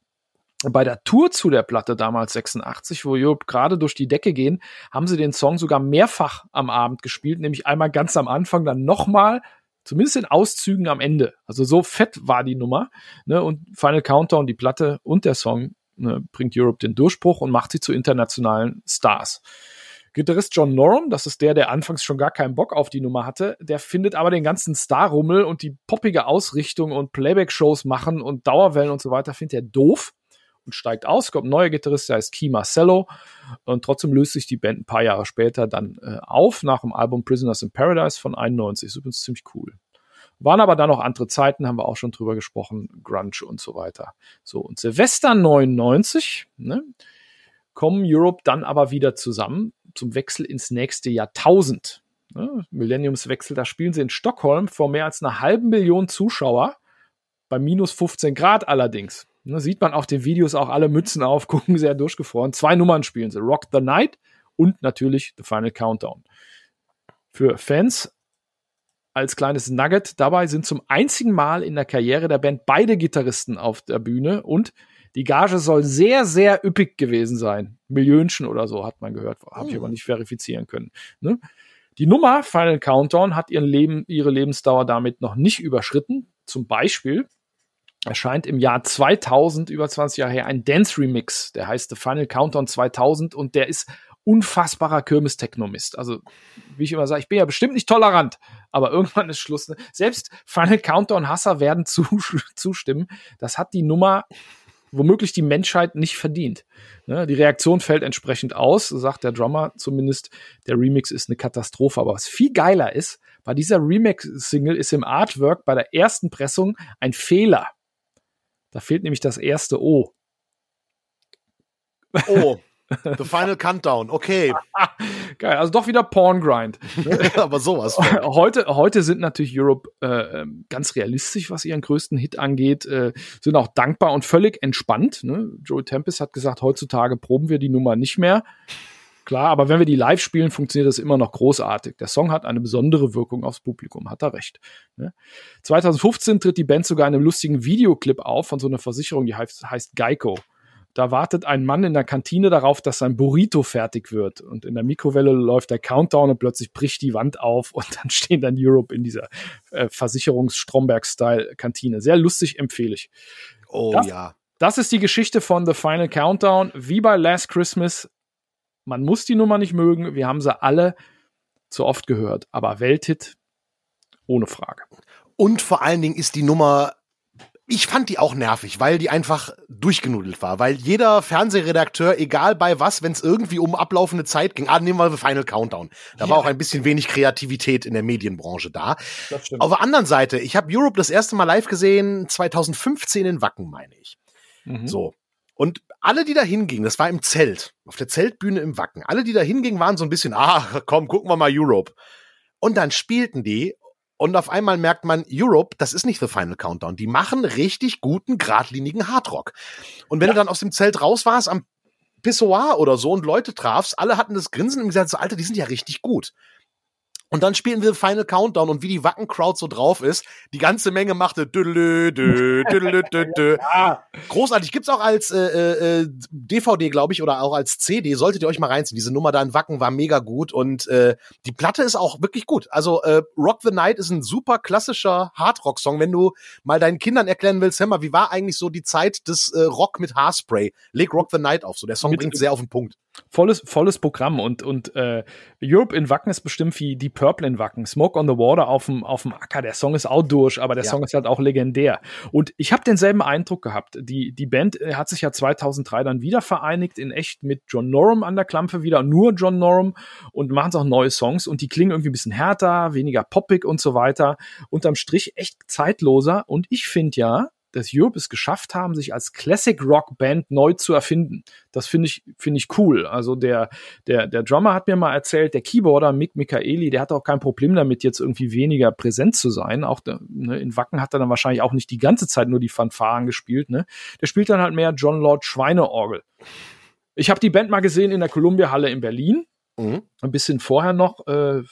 bei der Tour zu der Platte damals 86, wo Europe gerade durch die Decke gehen, haben sie den Song sogar mehrfach am Abend gespielt, nämlich einmal ganz am Anfang, dann nochmal, zumindest in Auszügen am Ende. Also so fett war die Nummer. Ne? Und Final Countdown, die Platte und der Song ne, bringt Europe den Durchbruch und macht sie zu internationalen Stars. Gitarrist John Norum, das ist der, der anfangs schon gar keinen Bock auf die Nummer hatte, der findet aber den ganzen Star-Rummel und die poppige Ausrichtung und Playback-Shows machen und Dauerwellen und so weiter, findet er doof und steigt aus, kommt ein neuer Gitarrist, der heißt Key Marcello und trotzdem löst sich die Band ein paar Jahre später dann äh, auf nach dem Album Prisoners in Paradise von 91. Ist übrigens ziemlich cool. Waren aber dann noch andere Zeiten, haben wir auch schon drüber gesprochen, Grunge und so weiter. So, und Silvester 99, ne, kommen Europe dann aber wieder zusammen zum Wechsel ins nächste Jahrtausend. Ne, Millenniumswechsel, da spielen sie in Stockholm vor mehr als einer halben Million Zuschauer, bei minus 15 Grad allerdings. Ne, sieht man auf den Videos auch alle Mützen auf, gucken sehr durchgefroren. Zwei Nummern spielen sie: Rock the Night und natürlich The Final Countdown. Für Fans als kleines Nugget dabei sind zum einzigen Mal in der Karriere der Band beide Gitarristen auf der Bühne und die Gage soll sehr, sehr üppig gewesen sein. Millionchen oder so, hat man gehört. Habe ich hm. aber nicht verifizieren können. Ne? Die Nummer Final Countdown hat ihren Leben, ihre Lebensdauer damit noch nicht überschritten. Zum Beispiel erscheint im Jahr 2000, über 20 Jahre her, ein Dance-Remix, der heißt The Final Countdown 2000 und der ist unfassbarer Kirmes-Technomist. Also, wie ich immer sage, ich bin ja bestimmt nicht tolerant, aber irgendwann ist Schluss. Ne? Selbst Final Countdown-Hasser werden zu, zustimmen. Das hat die Nummer womöglich die Menschheit nicht verdient. Ne? Die Reaktion fällt entsprechend aus, sagt der Drummer zumindest. Der Remix ist eine Katastrophe. Aber was viel geiler ist, bei dieser Remix-Single ist im Artwork bei der ersten Pressung ein Fehler. Da fehlt nämlich das erste O. Oh. The Final Countdown, okay. Geil, also doch wieder Porngrind. Aber sowas. Heute, heute sind natürlich Europe äh, ähm, ganz realistisch, was ihren größten Hit angeht, äh, sind auch dankbar und völlig entspannt. Ne? Joey Tempest hat gesagt, heutzutage proben wir die Nummer nicht mehr. Klar, aber wenn wir die live spielen, funktioniert das immer noch großartig. Der Song hat eine besondere Wirkung aufs Publikum, hat er recht. Ne? 2015 tritt die Band sogar in einem lustigen Videoclip auf von so einer Versicherung, die heißt, heißt Geico. Da wartet ein Mann in der Kantine darauf, dass sein Burrito fertig wird. Und in der Mikrowelle läuft der Countdown und plötzlich bricht die Wand auf und dann stehen dann Europe in dieser äh, Versicherungs-Stromberg-Style-Kantine. Sehr lustig, empfehle ich. Oh das, ja. Das ist die Geschichte von The Final Countdown. Wie bei Last Christmas man muss die Nummer nicht mögen. Wir haben sie alle zu oft gehört. Aber Welthit, ohne Frage. Und vor allen Dingen ist die Nummer ich fand die auch nervig, weil die einfach durchgenudelt war. Weil jeder Fernsehredakteur, egal bei was, wenn es irgendwie um ablaufende Zeit ging, ah, nehmen wir Final Countdown. Da ja. war auch ein bisschen wenig Kreativität in der Medienbranche da. Auf der anderen Seite, ich habe Europe das erste Mal live gesehen, 2015 in Wacken, meine ich. Mhm. So. Und alle, die da hingingen, das war im Zelt, auf der Zeltbühne im Wacken, alle, die da hingingen, waren so ein bisschen, ah, komm, gucken wir mal Europe. Und dann spielten die und auf einmal merkt man, Europe, das ist nicht The Final Countdown. Die machen richtig guten, geradlinigen Hardrock. Und wenn ja. du dann aus dem Zelt raus warst am Pissoir oder so und Leute trafst, alle hatten das Grinsen und gesagt, so, Alter, die sind ja richtig gut. Und dann spielen wir Final Countdown und wie die Wacken-Crowd so drauf ist, die ganze Menge machte dü dü dü dü ja. Großartig. Gibt's auch als äh, äh, DVD, glaube ich, oder auch als CD. Solltet ihr euch mal reinziehen. Diese Nummer da in Wacken war mega gut und äh, die Platte ist auch wirklich gut. Also äh, Rock the Night ist ein super klassischer Hardrock-Song. Wenn du mal deinen Kindern erklären willst, hör mal, wie war eigentlich so die Zeit des äh, Rock mit Haarspray? Leg Rock the Night auf. So, der Song bringt sehr auf den Punkt. Volles, volles Programm und, und äh, Europe in Wacken ist bestimmt wie die Purple in Wacken. Smoke on the Water auf dem, auf dem Acker. Der Song ist auch durch, aber der ja. Song ist halt auch legendär. Und ich habe denselben Eindruck gehabt. Die, die Band äh, hat sich ja 2003 dann wieder vereinigt, in echt mit John Norum an der Klampe wieder, nur John Norum und machen auch neue Songs und die klingen irgendwie ein bisschen härter, weniger poppig und so weiter. Unterm Strich echt zeitloser und ich finde ja, dass Europe es geschafft haben, sich als Classic Rock Band neu zu erfinden. Das finde ich, finde ich cool. Also der, der, der Drummer hat mir mal erzählt, der Keyboarder Mick Michaeli, der hat auch kein Problem damit, jetzt irgendwie weniger präsent zu sein. Auch ne, in Wacken hat er dann wahrscheinlich auch nicht die ganze Zeit nur die Fanfaren gespielt. Ne? Der spielt dann halt mehr John Lord Schweineorgel. Ich habe die Band mal gesehen in der Columbia Halle in Berlin. Mhm. Ein bisschen vorher noch, äh,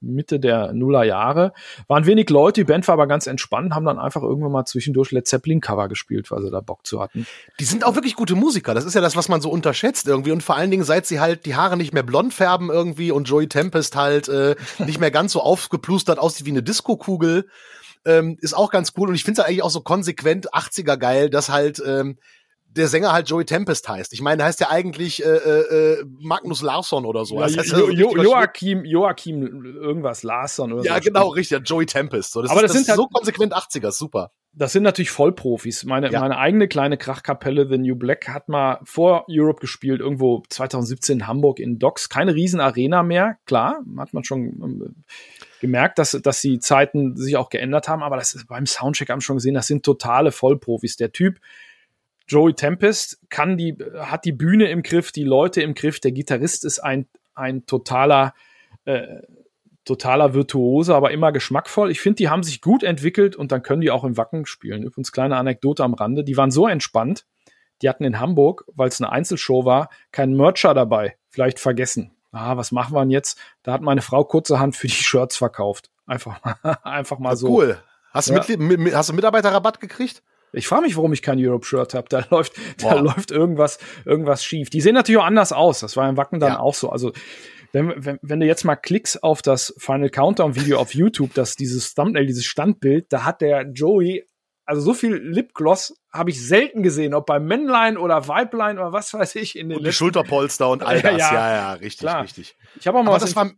Mitte der Nuller Jahre. Waren wenig Leute, die Band war aber ganz entspannt, haben dann einfach irgendwann mal zwischendurch Led Zeppelin Cover gespielt, weil sie da Bock zu hatten. Die sind auch wirklich gute Musiker. Das ist ja das, was man so unterschätzt irgendwie. Und vor allen Dingen, seit sie halt die Haare nicht mehr blond färben irgendwie und Joey Tempest halt äh, nicht mehr ganz so aufgeplustert aussieht wie eine Disco-Kugel, ähm, ist auch ganz cool. Und ich finde es eigentlich auch so konsequent 80er geil, dass halt ähm, der Sänger halt Joey Tempest heißt. Ich meine, der heißt ja eigentlich äh, äh, Magnus Larsson oder so. Ja, das heißt jo jo Joachim, Joachim irgendwas Larsson oder Ja, so. genau, richtig, Joey Tempest. So, das Aber ist, das sind halt, so konsequent 80er, super. Das sind natürlich Vollprofis. Meine, ja. meine eigene kleine Krachkapelle, The New Black, hat mal vor Europe gespielt, irgendwo 2017 in Hamburg in Docks. Keine Riesenarena mehr, klar, hat man schon ähm, gemerkt, dass, dass die Zeiten sich auch geändert haben, aber das ist beim Soundcheck haben wir schon gesehen, das sind totale Vollprofis. Der Typ, Joey Tempest kann die, hat die Bühne im Griff, die Leute im Griff. Der Gitarrist ist ein, ein totaler, äh, totaler Virtuose, aber immer geschmackvoll. Ich finde, die haben sich gut entwickelt und dann können die auch im Wacken spielen. Übrigens, kleine Anekdote am Rande. Die waren so entspannt. Die hatten in Hamburg, weil es eine Einzelshow war, keinen Mercher dabei. Vielleicht vergessen. Ah, was machen wir denn jetzt? Da hat meine Frau kurzerhand für die Shirts verkauft. Einfach mal, einfach mal so. Cool. Hast du, ja. mit, mit, hast du Mitarbeiterrabatt gekriegt? Ich frage mich, warum ich kein Europe-Shirt habe. Da läuft, da läuft irgendwas, irgendwas schief. Die sehen natürlich auch anders aus. Das war im Wacken dann ja. auch so. Also wenn, wenn, wenn du jetzt mal klickst auf das Final Countdown-Video auf YouTube, das dieses Thumbnail, dieses Standbild, da hat der Joey, also so viel Lipgloss habe ich selten gesehen, ob bei Männlein oder Weiblein oder was weiß ich in den und die Schulterpolster und all das. ja, ja, ja richtig, Klar. richtig. Ich habe auch mal Aber das war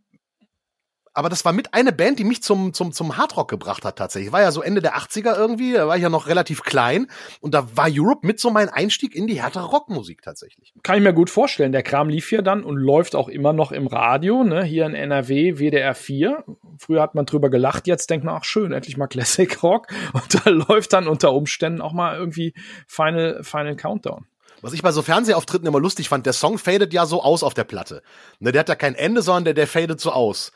aber das war mit eine Band, die mich zum, zum, zum Hardrock gebracht hat tatsächlich. War ja so Ende der 80er irgendwie, da war ich ja noch relativ klein und da war Europe mit so mein Einstieg in die härtere Rockmusik tatsächlich. Kann ich mir gut vorstellen. Der Kram lief ja dann und läuft auch immer noch im Radio, ne? hier in NRW, WDR 4. Früher hat man drüber gelacht, jetzt denkt man, ach schön, endlich mal Classic Rock und da läuft dann unter Umständen auch mal irgendwie Final, Final Countdown. Was ich bei so Fernsehauftritten immer lustig fand, der Song fadet ja so aus auf der Platte. Ne, der hat ja kein Ende, sondern der, der fadet so aus.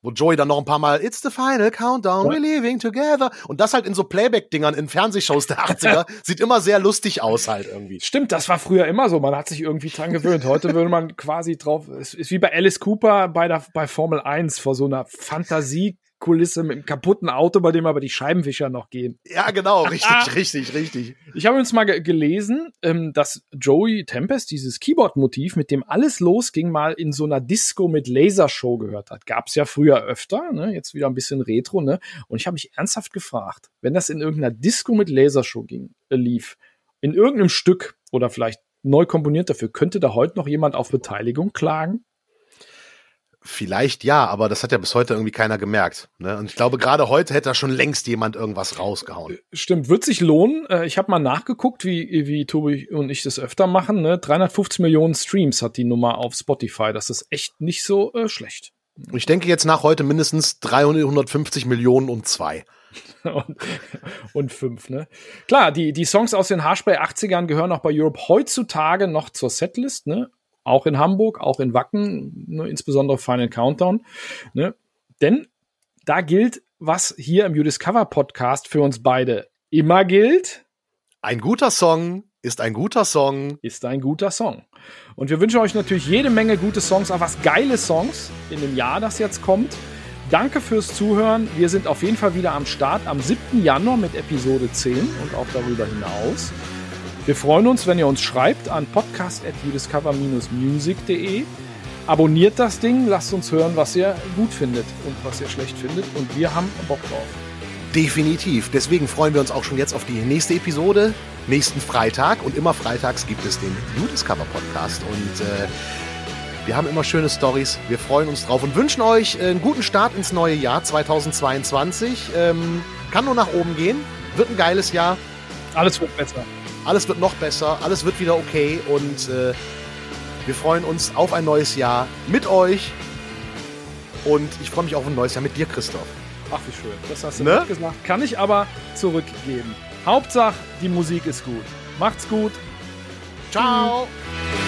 Wo Joey dann noch ein paar Mal It's the final countdown, we're leaving together. Und das halt in so Playback-Dingern in Fernsehshows der 80er sieht immer sehr lustig aus halt irgendwie. Stimmt, das war früher immer so. Man hat sich irgendwie dran gewöhnt. Heute würde man quasi drauf, es ist wie bei Alice Cooper bei der, bei Formel 1 vor so einer Fantasie Kulisse mit einem kaputten Auto, bei dem aber die Scheibenwischer noch gehen. Ja, genau, richtig, richtig, richtig. Ich habe uns mal gelesen, ähm, dass Joey Tempest dieses Keyboard-Motiv, mit dem alles losging, mal in so einer Disco mit Lasershow gehört hat. Gab's ja früher öfter, ne? jetzt wieder ein bisschen Retro, ne? Und ich habe mich ernsthaft gefragt, wenn das in irgendeiner Disco mit Lasershow ging, äh, lief, in irgendeinem Stück oder vielleicht neu komponiert dafür, könnte da heute noch jemand auf Beteiligung klagen? Vielleicht ja, aber das hat ja bis heute irgendwie keiner gemerkt. Ne? Und ich glaube, gerade heute hätte da schon längst jemand irgendwas rausgehauen. Äh, stimmt, wird sich lohnen. Äh, ich habe mal nachgeguckt, wie, wie Tobi und ich das öfter machen. Ne? 350 Millionen Streams hat die Nummer auf Spotify. Das ist echt nicht so äh, schlecht. Ich denke jetzt nach heute mindestens 350 Millionen und zwei. und, und fünf, ne? Klar, die, die Songs aus den Haarspray 80ern gehören auch bei Europe heutzutage noch zur Setlist, ne? Auch in Hamburg, auch in Wacken, ne, insbesondere Final Countdown. Ne? Denn da gilt, was hier im You Discover Podcast für uns beide immer gilt. Ein guter Song ist ein guter Song. Ist ein guter Song. Und wir wünschen euch natürlich jede Menge gute Songs, auch was geile Songs in dem Jahr, das jetzt kommt. Danke fürs Zuhören. Wir sind auf jeden Fall wieder am Start am 7. Januar mit Episode 10 und auch darüber hinaus. Wir freuen uns, wenn ihr uns schreibt an podcast.udiscover-music.de. Abonniert das Ding, lasst uns hören, was ihr gut findet und was ihr schlecht findet. Und wir haben Bock drauf. Definitiv. Deswegen freuen wir uns auch schon jetzt auf die nächste Episode, nächsten Freitag. Und immer freitags gibt es den You Discover Podcast. Und äh, wir haben immer schöne Stories. Wir freuen uns drauf und wünschen euch äh, einen guten Start ins neue Jahr 2022. Ähm, kann nur nach oben gehen. Wird ein geiles Jahr. Alles wird besser. Alles wird noch besser, alles wird wieder okay und äh, wir freuen uns auf ein neues Jahr mit euch. Und ich freue mich auf ein neues Jahr mit dir, Christoph. Ach, wie schön. Das hast du ne? gesagt. Kann ich aber zurückgeben. Hauptsache, die Musik ist gut. Macht's gut. Ciao. Tschüss.